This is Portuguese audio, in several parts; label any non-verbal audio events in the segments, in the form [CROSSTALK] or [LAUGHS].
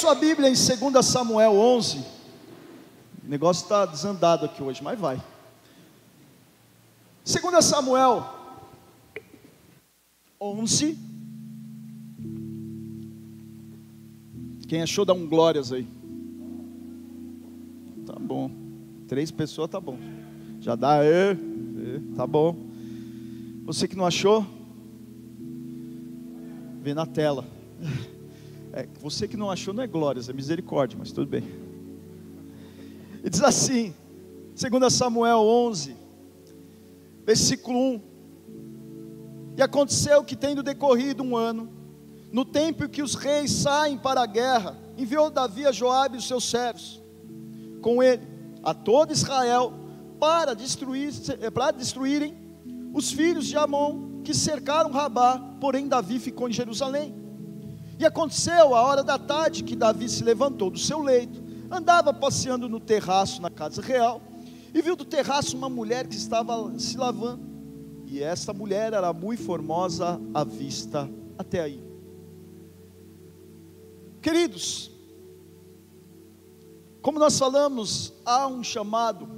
sua Bíblia em 2 Samuel 11. O negócio está desandado aqui hoje, mas vai. 2 Samuel 11. Quem achou, dá um glórias aí. Tá bom. Três pessoas, tá bom. Já dá, é, é, tá bom. Você que não achou, vê na tela. [LAUGHS] É, você que não achou não é glórias, é misericórdia, mas tudo bem. E diz assim, 2 Samuel 11, versículo 1. E aconteceu que, tendo decorrido um ano, no tempo em que os reis saem para a guerra, enviou Davi a Joabe e os seus servos, com ele, a todo Israel, para, destruir, para destruírem os filhos de Amon, que cercaram Rabá, porém Davi ficou em Jerusalém. E aconteceu a hora da tarde que Davi se levantou do seu leito, andava passeando no terraço na casa real, e viu do terraço uma mulher que estava se lavando. E esta mulher era muito formosa à vista até aí. Queridos, como nós falamos, há um chamado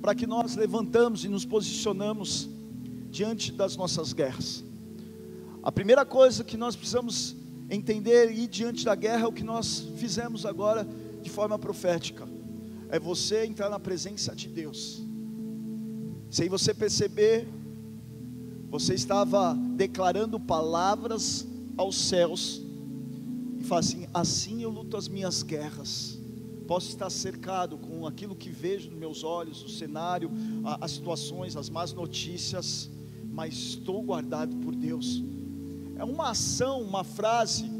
para que nós levantamos e nos posicionamos diante das nossas guerras. A primeira coisa que nós precisamos entender e ir diante da guerra é o que nós fizemos agora de forma profética. É você entrar na presença de Deus. Sem você perceber, você estava declarando palavras aos céus e fala assim: assim eu luto as minhas guerras. Posso estar cercado com aquilo que vejo nos meus olhos, o cenário, as situações, as más notícias, mas estou guardado por Deus. É uma ação, uma frase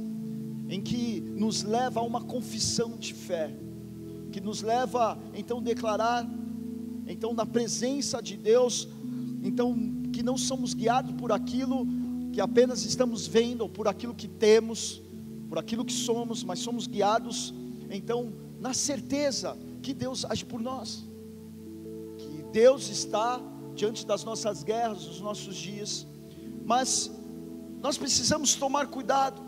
em que nos leva a uma confissão de fé, que nos leva então declarar, então na presença de Deus, então que não somos guiados por aquilo que apenas estamos vendo, ou por aquilo que temos, por aquilo que somos, mas somos guiados, então, na certeza que Deus age por nós, que Deus está diante das nossas guerras, dos nossos dias, mas nós precisamos tomar cuidado,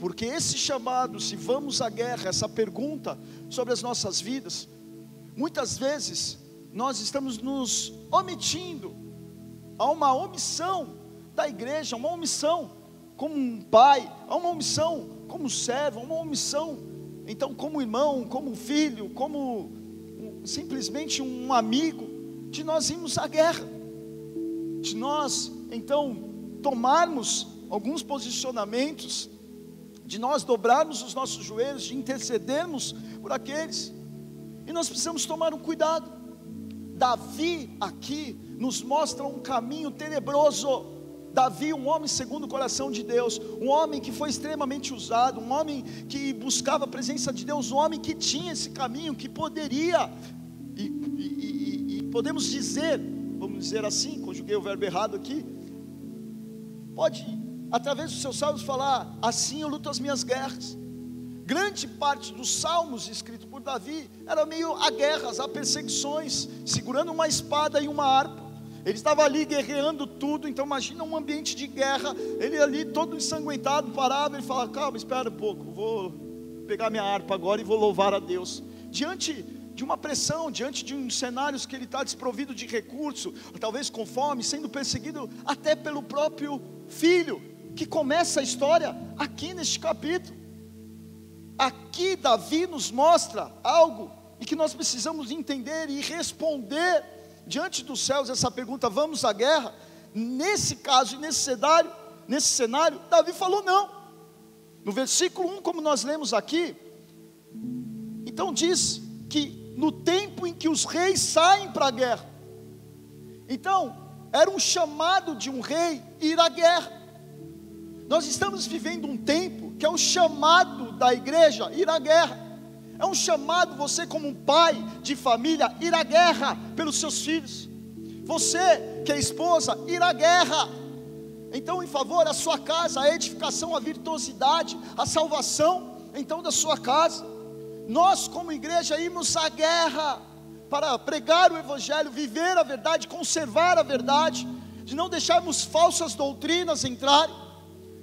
porque esse chamado, se vamos à guerra, essa pergunta sobre as nossas vidas, muitas vezes nós estamos nos omitindo, há uma omissão da igreja, uma omissão como um pai, há uma omissão como servo, uma omissão, então como irmão, como filho, como simplesmente um amigo, de nós irmos à guerra, de nós então tomarmos alguns posicionamentos, de nós dobrarmos os nossos joelhos, de intercedermos por aqueles, e nós precisamos tomar um cuidado. Davi aqui nos mostra um caminho tenebroso Davi, um homem segundo o coração de Deus, um homem que foi extremamente usado, um homem que buscava a presença de Deus, um homem que tinha esse caminho, que poderia, e, e, e, e podemos dizer, vamos dizer assim, conjuguei o verbo errado aqui, pode, através dos seus salmos, falar: assim eu luto as minhas guerras. Grande parte dos salmos escritos por Davi era meio a guerras, a perseguições, segurando uma espada e uma harpa. Ele estava ali guerreando tudo, então imagina um ambiente de guerra, ele ali todo ensanguentado, parava e falava, calma, espera um pouco, vou pegar minha harpa agora e vou louvar a Deus. Diante de uma pressão, diante de um cenários que ele está desprovido de recurso, talvez com fome, sendo perseguido até pelo próprio filho, que começa a história aqui neste capítulo. Aqui Davi nos mostra algo e que nós precisamos entender e responder diante dos céus essa pergunta: vamos à guerra? Nesse caso e nesse cenário, nesse cenário, Davi falou não. No versículo 1, como nós lemos aqui, então diz que no tempo em que os reis saem para a guerra, então era um chamado de um rei ir à guerra. Nós estamos vivendo um tempo que é o chamado da igreja ir à guerra. É um chamado você como um pai de família ir à guerra pelos seus filhos. Você que é esposa ir à guerra. Então, em favor da sua casa, a edificação, a virtuosidade, a salvação, então da sua casa. Nós como igreja irmos à guerra para pregar o evangelho, viver a verdade, conservar a verdade, de não deixarmos falsas doutrinas entrarem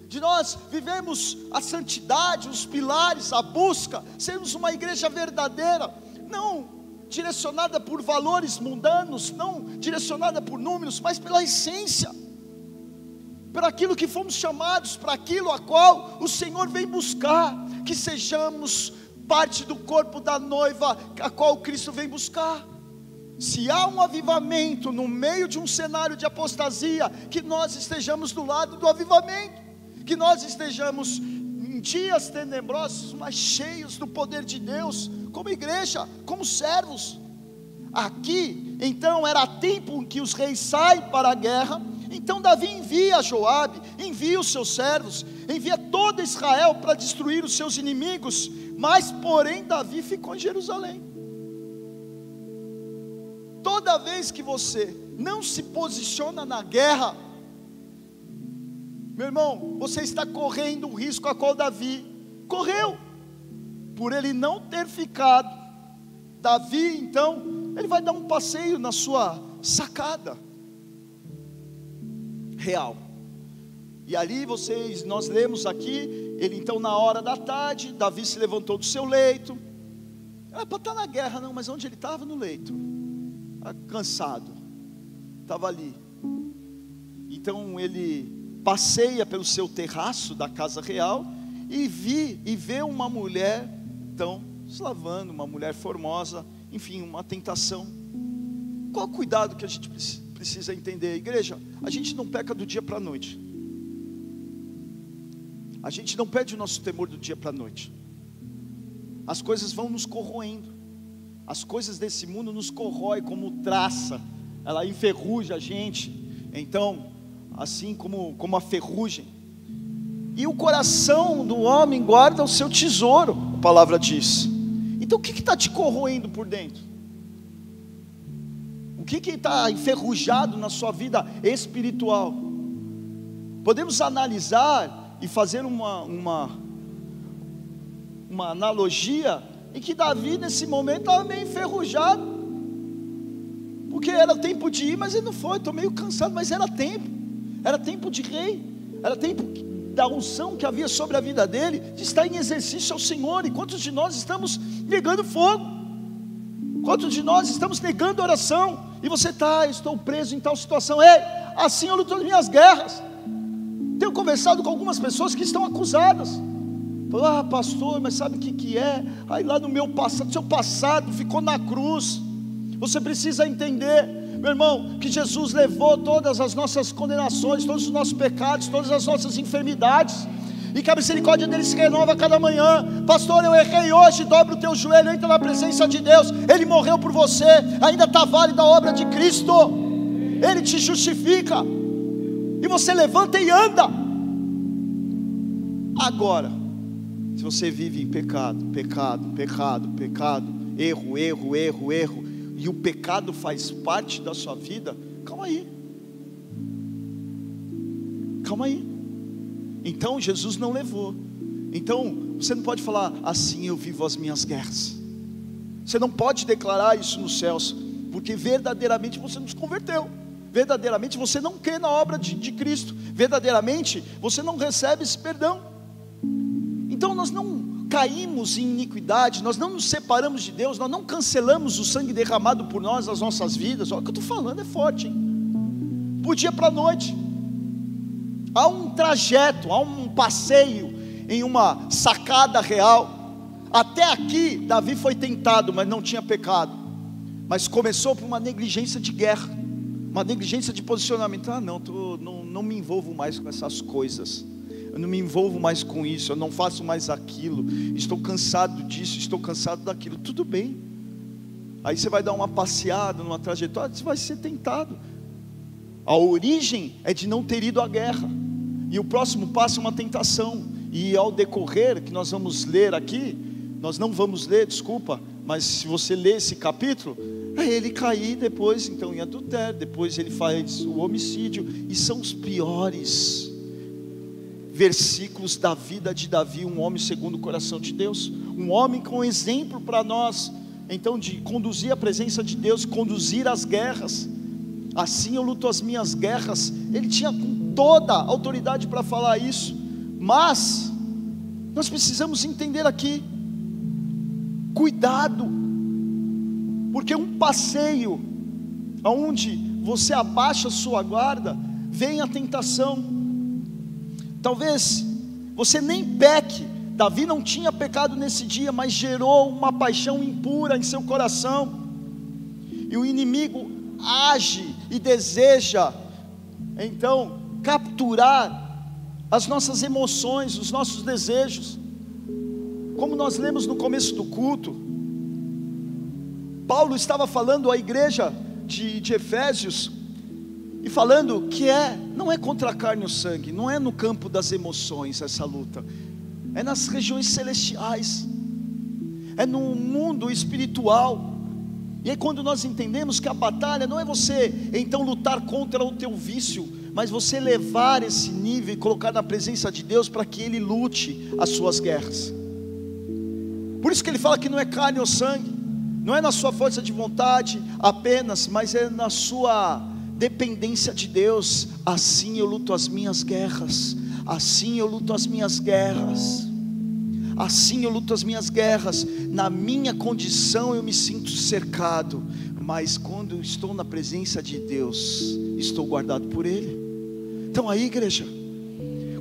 de nós vivemos a santidade, os pilares, a busca, sermos uma igreja verdadeira, não direcionada por valores mundanos, não direcionada por números, mas pela essência, por aquilo que fomos chamados, para aquilo a qual o Senhor vem buscar, que sejamos parte do corpo da noiva a qual Cristo vem buscar. Se há um avivamento no meio de um cenário de apostasia, que nós estejamos do lado do avivamento que nós estejamos em dias tenebrosos, mas cheios do poder de Deus, como igreja, como servos. Aqui, então, era tempo em que os reis saem para a guerra. Então Davi envia Joabe, envia os seus servos, envia todo Israel para destruir os seus inimigos. Mas, porém, Davi ficou em Jerusalém. Toda vez que você não se posiciona na guerra, meu irmão, você está correndo o risco a qual Davi correu, por ele não ter ficado. Davi, então, ele vai dar um passeio na sua sacada real. E ali vocês, nós lemos aqui, ele então na hora da tarde, Davi se levantou do seu leito. Era para estar na guerra, não, mas onde ele estava? No leito. Ah, cansado. Estava ali. Então ele passeia pelo seu terraço da casa real e vi e vê uma mulher então se lavando, uma mulher formosa, enfim, uma tentação. Qual o cuidado que a gente precisa entender, igreja? A gente não peca do dia para a noite. A gente não perde o nosso temor do dia para a noite. As coisas vão nos corroendo. As coisas desse mundo nos corroem como traça, ela enferruja a gente. Então, assim como, como a ferrugem. E o coração do homem guarda o seu tesouro, a palavra diz. Então o que está te corroendo por dentro? O que está enferrujado na sua vida espiritual? Podemos analisar e fazer uma, uma, uma analogia em que Davi nesse momento estava meio enferrujado. Porque era tempo de ir, mas ele não foi. Estou meio cansado, mas era tempo era tempo de rei, era tempo da unção que havia sobre a vida dele, de estar em exercício ao Senhor. E quantos de nós estamos negando fogo? Quantos de nós estamos negando oração? E você está, estou preso em tal situação. Ei, assim eu luto as minhas guerras. Tenho conversado com algumas pessoas que estão acusadas. ah, pastor, mas sabe o que, que é? Aí lá no meu passado, seu passado ficou na cruz. Você precisa entender meu irmão, que Jesus levou todas as nossas condenações, todos os nossos pecados, todas as nossas enfermidades, e que a misericórdia dele se renova a cada manhã. Pastor, eu errei hoje, dobra o teu joelho, entra na presença de Deus. Ele morreu por você, ainda está válida a obra de Cristo. Ele te justifica. E você levanta e anda. Agora, se você vive em pecado, pecado, pecado, pecado, erro, erro, erro, erro, e o pecado faz parte da sua vida, calma aí. Calma aí. Então Jesus não levou. Então você não pode falar assim eu vivo as minhas guerras. Você não pode declarar isso nos céus, porque verdadeiramente você não se converteu. Verdadeiramente você não crê na obra de, de Cristo. Verdadeiramente você não recebe esse perdão. Então nós não caímos em iniquidade, nós não nos separamos de Deus, nós não cancelamos o sangue derramado por nós nas nossas vidas. Olha o que eu estou falando, é forte, hein? Do dia para a noite. Há um trajeto, há um passeio em uma sacada real. Até aqui, Davi foi tentado, mas não tinha pecado. Mas começou por uma negligência de guerra, uma negligência de posicionamento. Ah, não, tô, não, não me envolvo mais com essas coisas eu não me envolvo mais com isso, eu não faço mais aquilo, estou cansado disso, estou cansado daquilo, tudo bem. Aí você vai dar uma passeada numa trajetória, você vai ser tentado. A origem é de não ter ido à guerra, e o próximo passo é uma tentação, e ao decorrer, que nós vamos ler aqui, nós não vamos ler, desculpa, mas se você ler esse capítulo, é ele cair depois, então em adultério, depois ele faz o homicídio, e são os piores versículos da vida de Davi, um homem segundo o coração de Deus, um homem com exemplo para nós, então de conduzir a presença de Deus, conduzir as guerras. Assim eu luto as minhas guerras. Ele tinha toda a autoridade para falar isso. Mas nós precisamos entender aqui, cuidado, porque um passeio aonde você abaixa a sua guarda, vem a tentação. Talvez você nem peque. Davi não tinha pecado nesse dia, mas gerou uma paixão impura em seu coração. E o inimigo age e deseja, então, capturar as nossas emoções, os nossos desejos. Como nós lemos no começo do culto, Paulo estava falando à igreja de, de Efésios e falando que é, não é contra a carne e o sangue, não é no campo das emoções essa luta, é nas regiões celestiais, é no mundo espiritual. E aí, quando nós entendemos que a batalha não é você então lutar contra o teu vício, mas você levar esse nível e colocar na presença de Deus para que Ele lute as suas guerras. Por isso que ele fala que não é carne ou sangue, não é na sua força de vontade apenas, mas é na sua dependência de Deus. Assim eu luto as minhas guerras, assim eu luto as minhas guerras. Assim eu luto as minhas guerras. Na minha condição eu me sinto cercado, mas quando estou na presença de Deus, estou guardado por Ele. Então aí, igreja,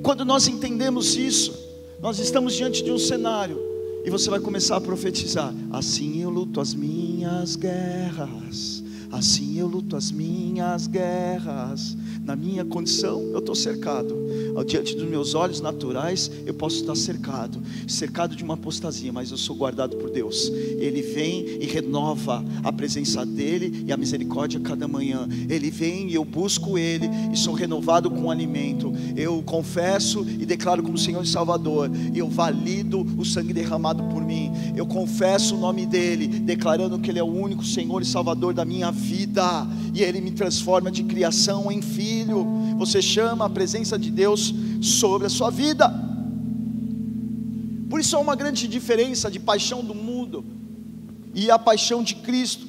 quando nós entendemos isso, nós estamos diante de um cenário e você vai começar a profetizar: assim eu luto as minhas guerras, assim eu luto as minhas guerras. Na minha condição, eu estou cercado. Diante dos meus olhos naturais, eu posso estar cercado cercado de uma apostasia, mas eu sou guardado por Deus. Ele vem e renova a presença dEle e a misericórdia cada manhã. Ele vem e eu busco Ele e sou renovado com alimento. Eu confesso e declaro como Senhor e Salvador. E eu valido o sangue derramado por mim. Eu confesso o nome dEle, declarando que Ele é o único Senhor e Salvador da minha vida. E Ele me transforma de criação em filho você chama a presença de Sobre a sua vida. Por isso há uma grande diferença de paixão do mundo e a paixão de Cristo.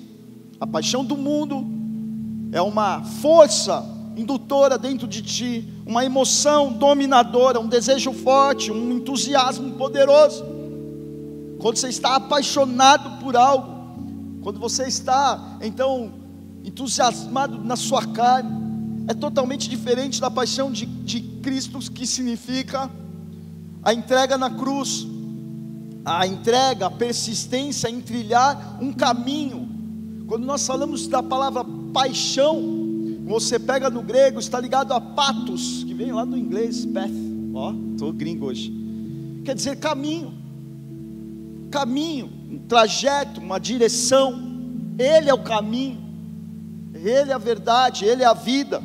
A paixão do mundo é uma força indutora dentro de ti, uma emoção dominadora, um desejo forte, um entusiasmo poderoso. Quando você está apaixonado por algo, quando você está então entusiasmado na sua carne, é totalmente diferente da paixão de, de Cristo, que significa a entrega na cruz, a entrega, a persistência em trilhar um caminho. Quando nós falamos da palavra paixão, você pega no grego, está ligado a patos, que vem lá do inglês, path, ó, estou gringo hoje, quer dizer caminho, caminho, um trajeto, uma direção, Ele é o caminho, Ele é a verdade, Ele é a vida.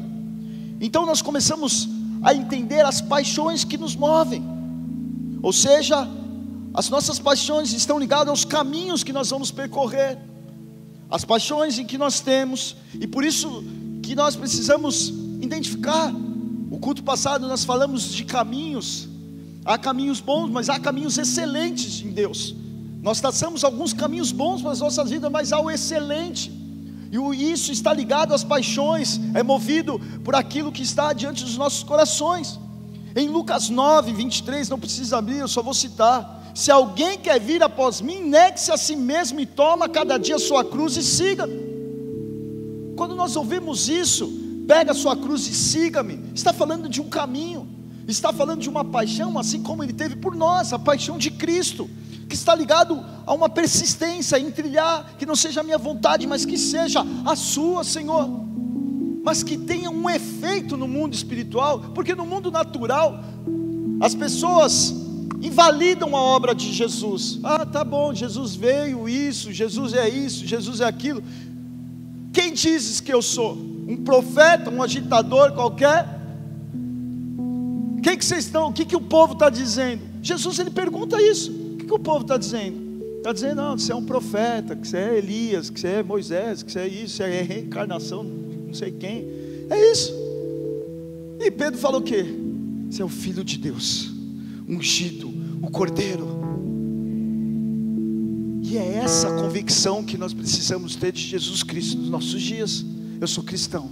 Então nós começamos a entender as paixões que nos movem, ou seja, as nossas paixões estão ligadas aos caminhos que nós vamos percorrer, as paixões em que nós temos, e por isso que nós precisamos identificar. O culto passado nós falamos de caminhos, há caminhos bons, mas há caminhos excelentes em Deus. Nós traçamos alguns caminhos bons para as nossas vidas, mas há o excelente. E isso está ligado às paixões, é movido por aquilo que está diante dos nossos corações. Em Lucas 9, 23, não precisa abrir, eu só vou citar. Se alguém quer vir após mim, negue-se a si mesmo e toma cada dia a sua cruz e siga. Quando nós ouvimos isso, pega a sua cruz e siga-me, está falando de um caminho, está falando de uma paixão, assim como ele teve por nós, a paixão de Cristo que está ligado a uma persistência em trilhar, que não seja a minha vontade, mas que seja a sua, Senhor. Mas que tenha um efeito no mundo espiritual, porque no mundo natural, as pessoas invalidam a obra de Jesus. Ah, tá bom, Jesus veio, isso, Jesus é isso, Jesus é aquilo. Quem dizes que eu sou? Um profeta, um agitador qualquer? Quem que vocês estão? O que, que o povo está dizendo? Jesus ele pergunta isso que o povo está dizendo? Está dizendo, não, que você é um profeta, que você é Elias, que você é Moisés, que você é isso, você é reencarnação, não sei quem. É isso. E Pedro falou o quê? Você é o filho de Deus, ungido, o cordeiro. E é essa convicção que nós precisamos ter de Jesus Cristo nos nossos dias. Eu sou cristão.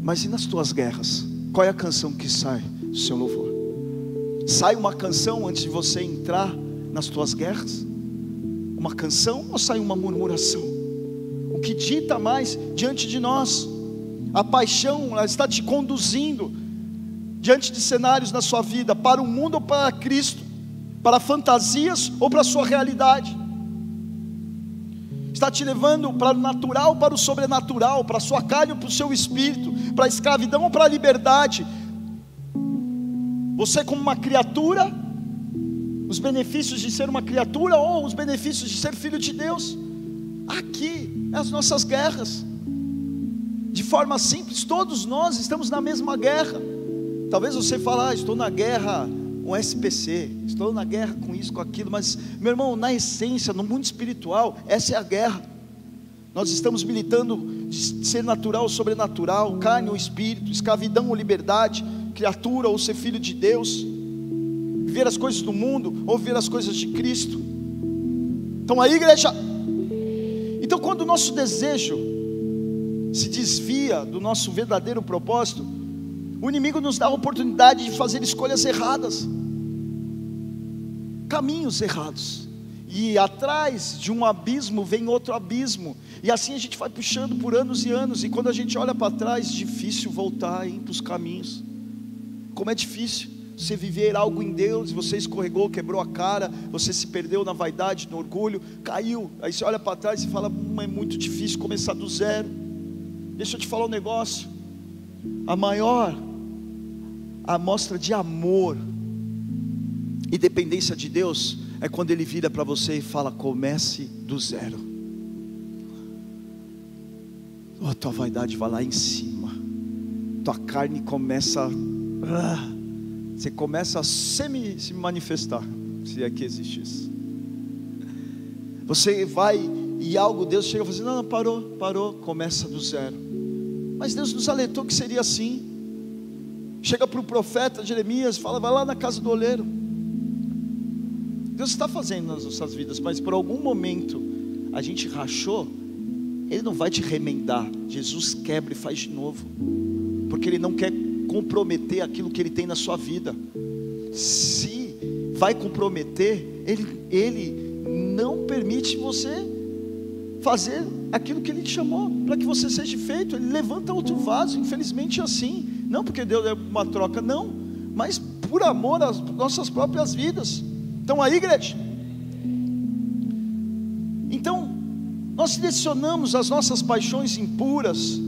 Mas e nas tuas guerras? Qual é a canção que sai do seu louvor? Sai uma canção antes de você entrar nas tuas guerras? Uma canção ou sai uma murmuração? O que dita mais diante de nós? A paixão ela está te conduzindo diante de cenários na sua vida para o mundo ou para Cristo, para fantasias ou para a sua realidade. Está te levando para o natural, para o sobrenatural, para a sua carne ou para o seu espírito, para a escravidão ou para a liberdade, você, como uma criatura, os benefícios de ser uma criatura ou os benefícios de ser filho de Deus, aqui, as nossas guerras, de forma simples, todos nós estamos na mesma guerra. Talvez você fale, ah, estou na guerra com SPC, estou na guerra com isso, com aquilo, mas, meu irmão, na essência, no mundo espiritual, essa é a guerra. Nós estamos militando de ser natural ou sobrenatural, carne ou espírito, escravidão ou liberdade, criatura ou ser filho de Deus, viver as coisas do mundo ou viver as coisas de Cristo. Então aí, igreja. Então, quando o nosso desejo se desvia do nosso verdadeiro propósito, o inimigo nos dá a oportunidade de fazer escolhas erradas, caminhos errados. E atrás de um abismo vem outro abismo. E assim a gente vai puxando por anos e anos. E quando a gente olha para trás, difícil voltar para os caminhos. Como é difícil você viver algo em Deus, você escorregou, quebrou a cara, você se perdeu na vaidade, no orgulho, caiu. Aí você olha para trás e fala: hum, é muito difícil começar do zero. Deixa eu te falar um negócio. A maior amostra de amor e dependência de Deus é quando Ele vira para você e fala: comece do zero. Oh, tua vaidade vai lá em cima, tua carne começa ah, você começa a semi, se manifestar, se é que existe isso. Você vai e algo, Deus chega e fala assim: não, não, parou, parou, começa do zero. Mas Deus nos alertou que seria assim. Chega para o profeta Jeremias, fala, vai lá na casa do oleiro. Deus está fazendo nas nossas vidas, mas por algum momento a gente rachou, Ele não vai te remendar. Jesus quebra e faz de novo, porque Ele não quer comprometer aquilo que Ele tem na sua vida. Se vai comprometer, Ele, ele não permite você fazer aquilo que Ele te chamou para que você seja feito. Ele levanta outro vaso, infelizmente assim. Não porque Deus é uma troca, não, mas por amor às nossas próprias vidas. Então aí, igreja. Então, nós direcionamos as nossas paixões impuras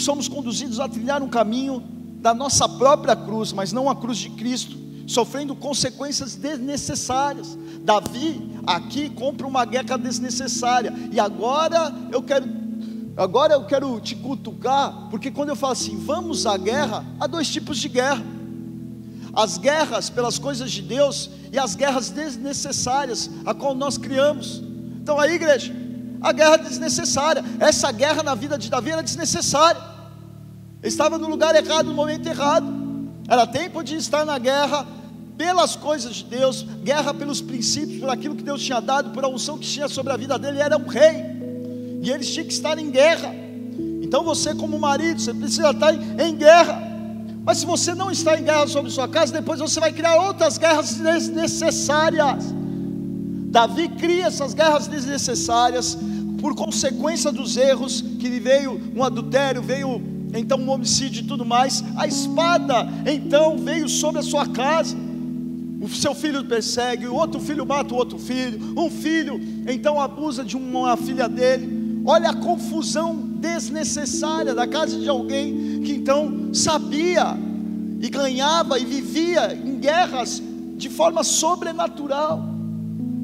somos conduzidos a trilhar um caminho da nossa própria cruz, mas não a cruz de Cristo, sofrendo consequências desnecessárias. Davi aqui compra uma guerra desnecessária. E agora eu quero agora eu quero te cutucar, porque quando eu falo assim, vamos à guerra, há dois tipos de guerra. As guerras pelas coisas de Deus e as guerras desnecessárias a qual nós criamos. Então aí, igreja, a guerra desnecessária. Essa guerra na vida de Davi era desnecessária. Ele estava no lugar errado, no momento errado. Era tempo de estar na guerra pelas coisas de Deus, guerra pelos princípios, por aquilo que Deus tinha dado, por a unção que tinha sobre a vida dele. Ele era um rei. E eles tinham que estar em guerra. Então você, como marido, você precisa estar em guerra. Mas se você não está em guerra sobre sua casa, depois você vai criar outras guerras desnecessárias. Davi cria essas guerras desnecessárias por consequência dos erros que veio um adultério, veio então um homicídio e tudo mais. A espada então veio sobre a sua casa. O seu filho persegue, o outro filho mata o outro filho, um filho então abusa de uma filha dele. Olha a confusão desnecessária da casa de alguém que então sabia e ganhava e vivia em guerras de forma sobrenatural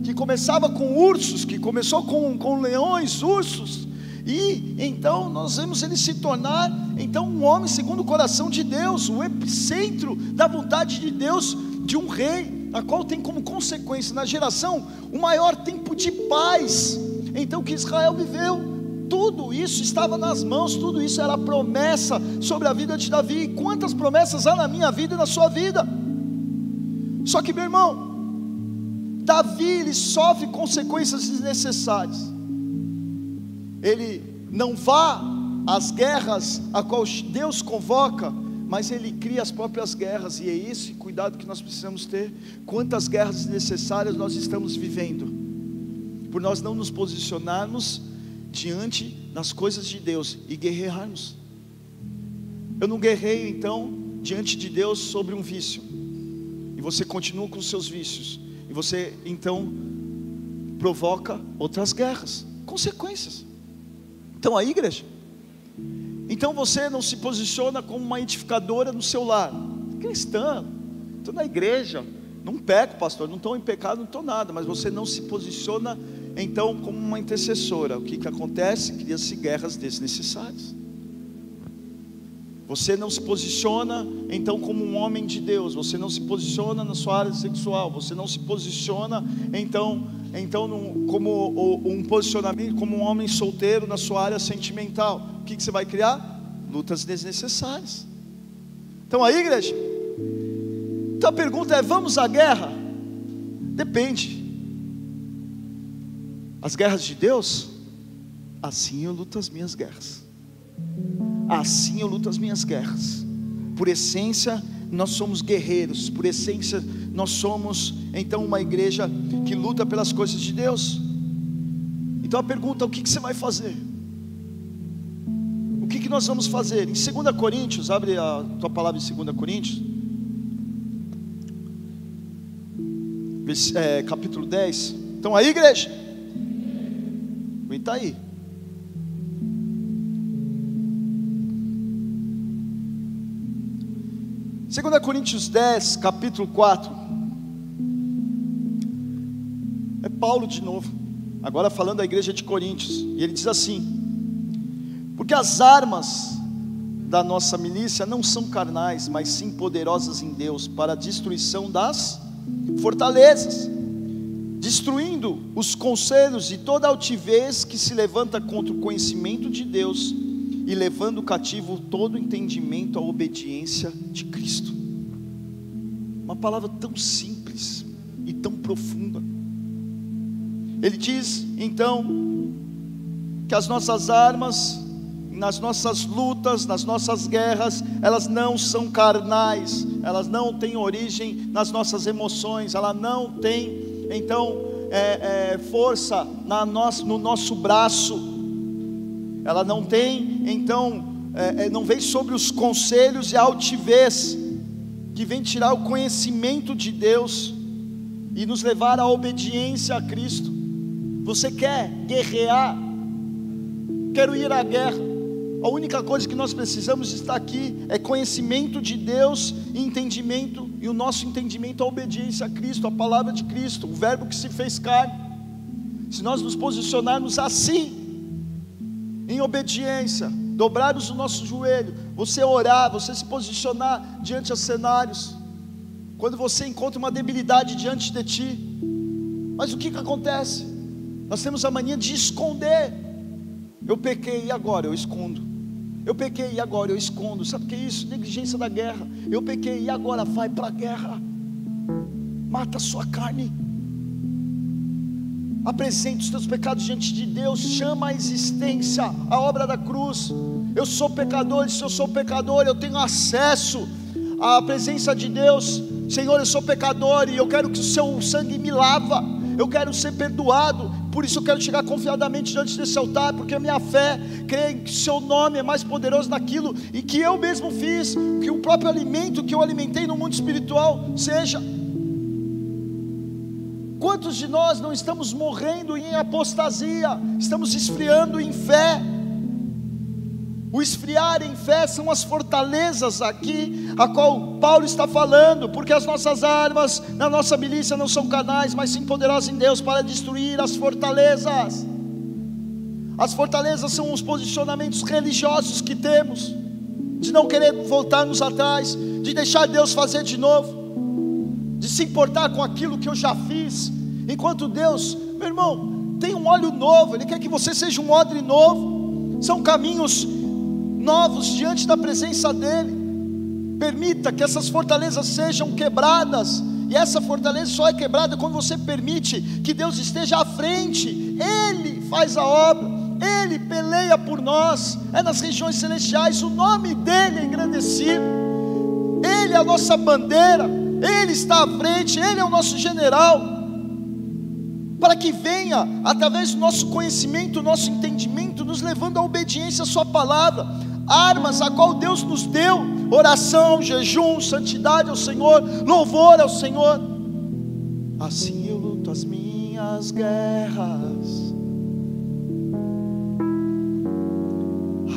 que começava com ursos, que começou com, com leões, ursos, e então nós vemos ele se tornar então um homem segundo o coração de Deus, o epicentro da vontade de Deus, de um rei, a qual tem como consequência na geração o maior tempo de paz. Então que Israel viveu, tudo isso estava nas mãos, tudo isso era promessa sobre a vida de Davi. Quantas promessas há na minha vida e na sua vida? Só que, meu irmão, Davi ele sofre consequências desnecessárias. Ele não vá às guerras a qual Deus convoca, mas ele cria as próprias guerras, e é esse cuidado que nós precisamos ter. Quantas guerras necessárias nós estamos vivendo, por nós não nos posicionarmos diante das coisas de Deus e guerrearmos. Eu não guerreio então diante de Deus sobre um vício, e você continua com os seus vícios, e você então provoca outras guerras, consequências. Então a igreja então você não se posiciona como uma edificadora no seu lar. Cristã, estou na igreja, não peco, pastor, não estou em pecado, não estou nada, mas você não se posiciona então como uma intercessora. O que, que acontece? Cria-se guerras desnecessárias. Você não se posiciona então como um homem de Deus, você não se posiciona na sua área sexual, você não se posiciona então, então como um posicionamento como um homem solteiro na sua área sentimental. O que, que você vai criar? Lutas desnecessárias. Então aí, igreja, então a pergunta é: vamos à guerra? Depende. As guerras de Deus, assim eu luto as minhas guerras. Assim eu luto as minhas guerras. Por essência, nós somos guerreiros. Por essência, nós somos então uma igreja que luta pelas coisas de Deus. Então a pergunta: o que, você vai fazer? O que, que nós vamos fazer? Em 2 Coríntios, abre a tua palavra em 2 Coríntios, é, capítulo 10. Então aí, igreja? Aguenta aí. 2 Coríntios 10, capítulo 4. É Paulo de novo, agora falando da igreja de Coríntios, e ele diz assim: Porque as armas da nossa milícia não são carnais, mas sim poderosas em Deus para a destruição das fortalezas, destruindo os conselhos e toda altivez que se levanta contra o conhecimento de Deus e levando cativo todo entendimento à obediência de Cristo. Uma palavra tão simples e tão profunda. Ele diz então que as nossas armas, nas nossas lutas, nas nossas guerras, elas não são carnais, elas não têm origem nas nossas emoções, ela não tem então é, é, força na no nosso braço ela não tem, então, é, é, não vem sobre os conselhos e a altivez, que vem tirar o conhecimento de Deus e nos levar à obediência a Cristo. Você quer guerrear? Quero ir à guerra. A única coisa que nós precisamos estar aqui é conhecimento de Deus e entendimento, e o nosso entendimento é a obediência a Cristo, a palavra de Cristo, o Verbo que se fez carne. Se nós nos posicionarmos assim, em obediência, dobrarmos o nosso joelho, você orar, você se posicionar diante de cenários, quando você encontra uma debilidade diante de ti, mas o que, que acontece? Nós temos a mania de esconder. Eu pequei e agora eu escondo. Eu pequei e agora eu escondo. Sabe o que é isso? Negligência da guerra. Eu pequei e agora vai para a guerra. Mata a sua carne apresente os teus pecados diante de Deus, chama a existência, a obra da cruz. Eu sou pecador, se eu sou pecador, eu tenho acesso à presença de Deus. Senhor, eu sou pecador e eu quero que o seu sangue me lava. Eu quero ser perdoado, por isso eu quero chegar confiadamente diante desse altar, porque a minha fé crê que o seu nome é mais poderoso naquilo e que eu mesmo fiz, que o próprio alimento que eu alimentei no mundo espiritual seja Quantos de nós não estamos morrendo em apostasia, estamos esfriando em fé? O esfriar em fé são as fortalezas aqui, a qual Paulo está falando, porque as nossas armas na nossa milícia não são canais, mas sim poderosas em Deus para destruir as fortalezas. As fortalezas são os posicionamentos religiosos que temos, de não querer voltarmos atrás, de deixar Deus fazer de novo de se importar com aquilo que eu já fiz. Enquanto Deus, meu irmão, tem um óleo novo, Ele quer que você seja um odre novo. São caminhos novos diante da presença dEle. Permita que essas fortalezas sejam quebradas. E essa fortaleza só é quebrada quando você permite que Deus esteja à frente. Ele faz a obra, Ele peleia por nós. É nas regiões celestiais, o nome dEle é engrandecido. é a nossa bandeira, Ele está à frente, Ele é o nosso general. Para que venha, através do nosso conhecimento, nosso entendimento, nos levando à obediência à Sua palavra, armas a qual Deus nos deu: oração, jejum, santidade ao Senhor, louvor ao Senhor. Assim eu luto as minhas guerras.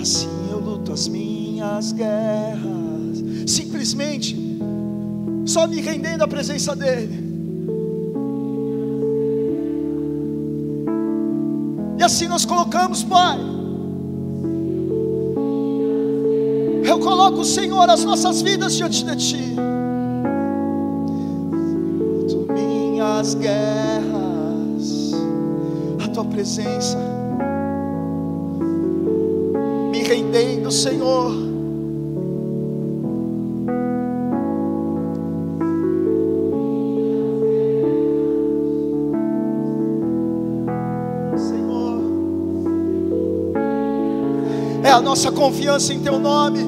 Assim eu luto as minhas guerras. Simplesmente, só me rendendo à presença dEle. E assim nós colocamos, Pai. Eu coloco, Senhor, as nossas vidas diante de Ti. Luto minhas guerras, a Tua presença rendendo, Senhor. Senhor, é a nossa confiança em Teu nome,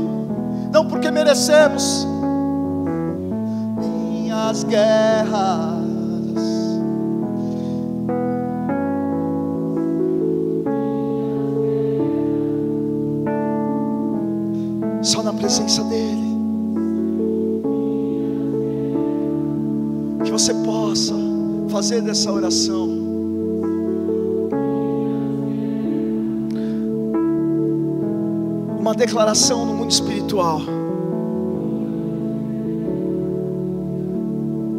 não porque merecemos. Minhas guerras presença dEle. Que você possa fazer dessa oração. Declaração no mundo espiritual.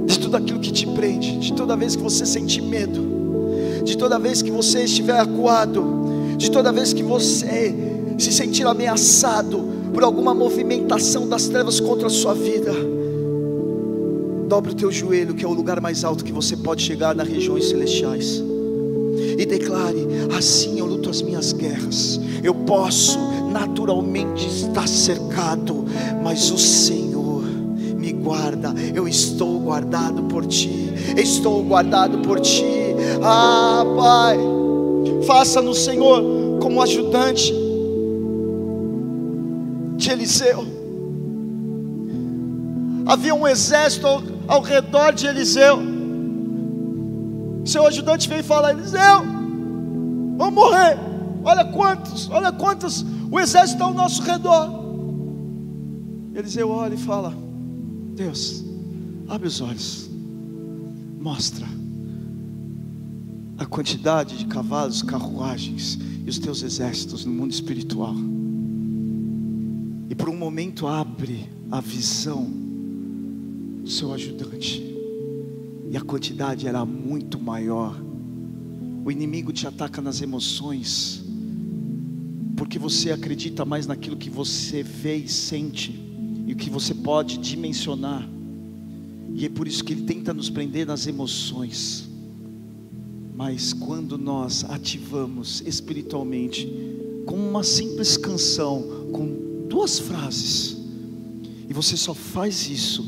De tudo aquilo que te prende, de toda vez que você sentir medo, de toda vez que você estiver acuado, de toda vez que você se sentir ameaçado, por alguma movimentação das trevas contra a sua vida, dobre o teu joelho, que é o lugar mais alto que você pode chegar nas regiões celestiais, e declare: assim eu luto as minhas guerras. Eu posso naturalmente estar cercado, mas o Senhor me guarda. Eu estou guardado por ti. Estou guardado por ti. Ah, Pai, faça no Senhor como ajudante de Eliseu. Havia um exército ao, ao redor de Eliseu. Seu ajudante veio e fala: Eliseu, vamos morrer. Olha quantos, olha quantos, o exército está ao nosso redor. Eliseu olha e fala: Deus, abre os olhos, mostra a quantidade de cavalos, carruagens e os teus exércitos no mundo espiritual e por um momento abre a visão do seu ajudante, e a quantidade era muito maior. O inimigo te ataca nas emoções, porque você acredita mais naquilo que você vê e sente, e o que você pode dimensionar, e é por isso que ele tenta nos prender nas emoções. Mas quando nós ativamos espiritualmente, com uma simples canção, com duas frases, e você só faz isso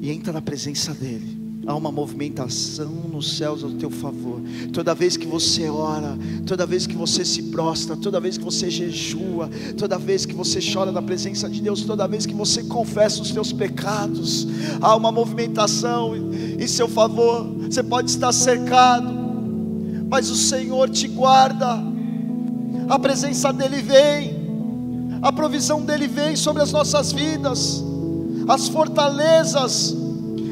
e entra na presença dEle. Há uma movimentação nos céus ao teu favor. Toda vez que você ora, toda vez que você se prostra, toda vez que você jejua, toda vez que você chora na presença de Deus, toda vez que você confessa os teus pecados, há uma movimentação em seu favor. Você pode estar cercado, mas o Senhor te guarda. A presença dele vem a provisão dele vem sobre as nossas vidas, as fortalezas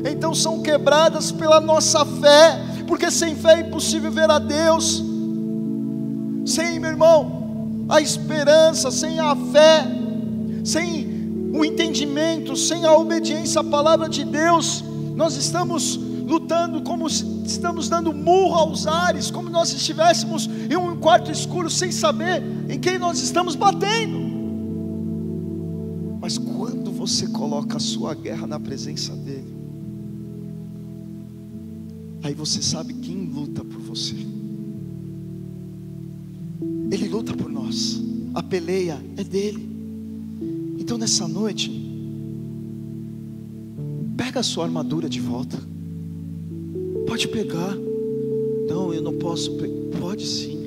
então são quebradas pela nossa fé, porque sem fé é impossível ver a Deus, sem, meu irmão, a esperança, sem a fé, sem o entendimento, sem a obediência à palavra de Deus, nós estamos lutando como estamos dando murro aos ares, como nós estivéssemos em um quarto escuro sem saber em quem nós estamos batendo. Mas quando você coloca a sua guerra na presença dEle, aí você sabe quem luta por você. Ele luta por nós, a peleia é dele. Então nessa noite, pega a sua armadura de volta. Pode pegar. Não, eu não posso. Pode sim.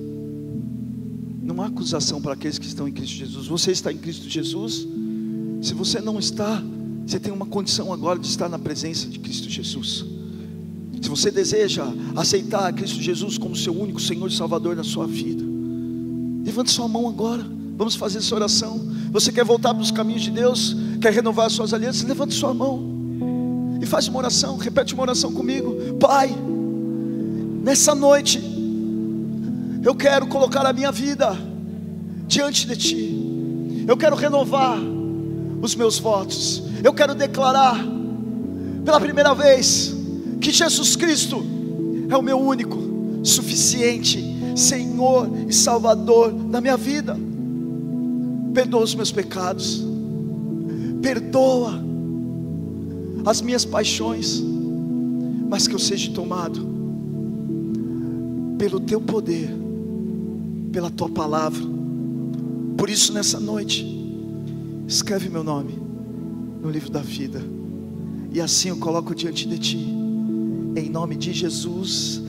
Não há acusação para aqueles que estão em Cristo Jesus. Você está em Cristo Jesus? Se você não está, Você tem uma condição agora de estar na presença de Cristo Jesus. Se você deseja aceitar Cristo Jesus como seu único Senhor e Salvador na sua vida, levante sua mão agora. Vamos fazer essa oração. Você quer voltar para os caminhos de Deus? Quer renovar as suas alianças? Levante sua mão e faz uma oração. Repete uma oração comigo. Pai, nessa noite, eu quero colocar a minha vida diante de Ti. Eu quero renovar os meus votos. Eu quero declarar pela primeira vez que Jesus Cristo é o meu único, suficiente Senhor e Salvador da minha vida. Perdoa os meus pecados, perdoa as minhas paixões, mas que eu seja tomado pelo Teu poder, pela Tua palavra. Por isso, nessa noite, escreve meu nome no livro da vida, e assim eu coloco diante de Ti, em nome de Jesus.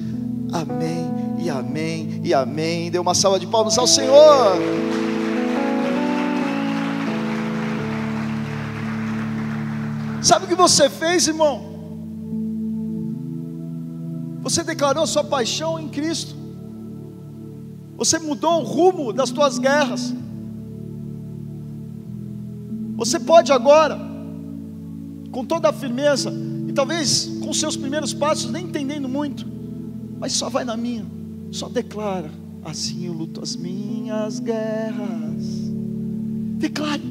Amém e amém e amém. Dê uma salva de palmas ao Senhor. Sabe o que você fez, irmão? Você declarou sua paixão em Cristo. Você mudou o rumo das tuas guerras. Você pode agora, com toda a firmeza, e talvez com seus primeiros passos, nem entendendo muito, mas só vai na minha, só declara: assim eu luto as minhas guerras. Declare.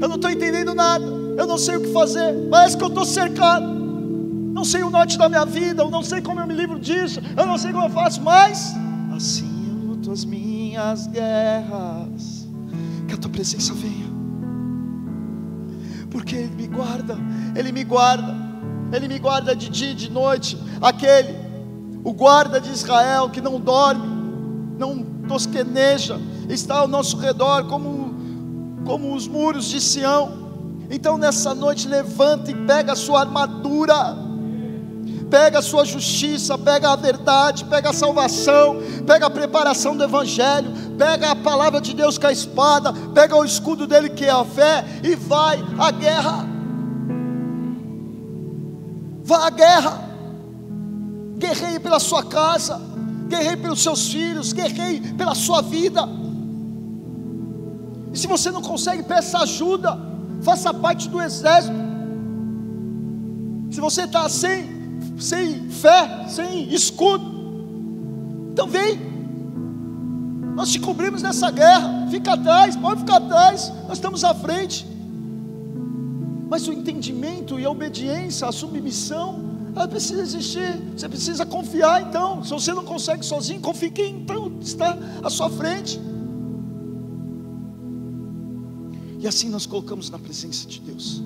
Eu não estou entendendo nada. Eu não sei o que fazer. Parece que eu estou cercado. Não sei o norte da minha vida. Eu não sei como eu me livro disso. Eu não sei como eu faço. Mas assim eu luto as minhas guerras. Que a tua presença venha. Porque Ele me guarda. Ele me guarda. Ele me guarda de dia e de noite. Aquele, o guarda de Israel que não dorme, não tosqueneja, está ao nosso redor como como os muros de Sião. Então nessa noite levanta e pega a sua armadura, pega a sua justiça, pega a verdade, pega a salvação, pega a preparação do Evangelho, pega a palavra de Deus com a espada, pega o escudo dele que é a fé e vai à guerra. Vá à guerra, guerreie pela sua casa, guerreie pelos seus filhos, guerreie pela sua vida. E se você não consegue, peça ajuda, faça parte do exército. Se você está sem, sem fé, sem escudo, então vem. Nós te cobrimos nessa guerra. Fica atrás, pode ficar atrás. Nós estamos à frente. Mas o entendimento e a obediência, a submissão, ela precisa existir. Você precisa confiar então. Se você não consegue sozinho, confie quem então está à sua frente. E assim nós colocamos na presença de Deus.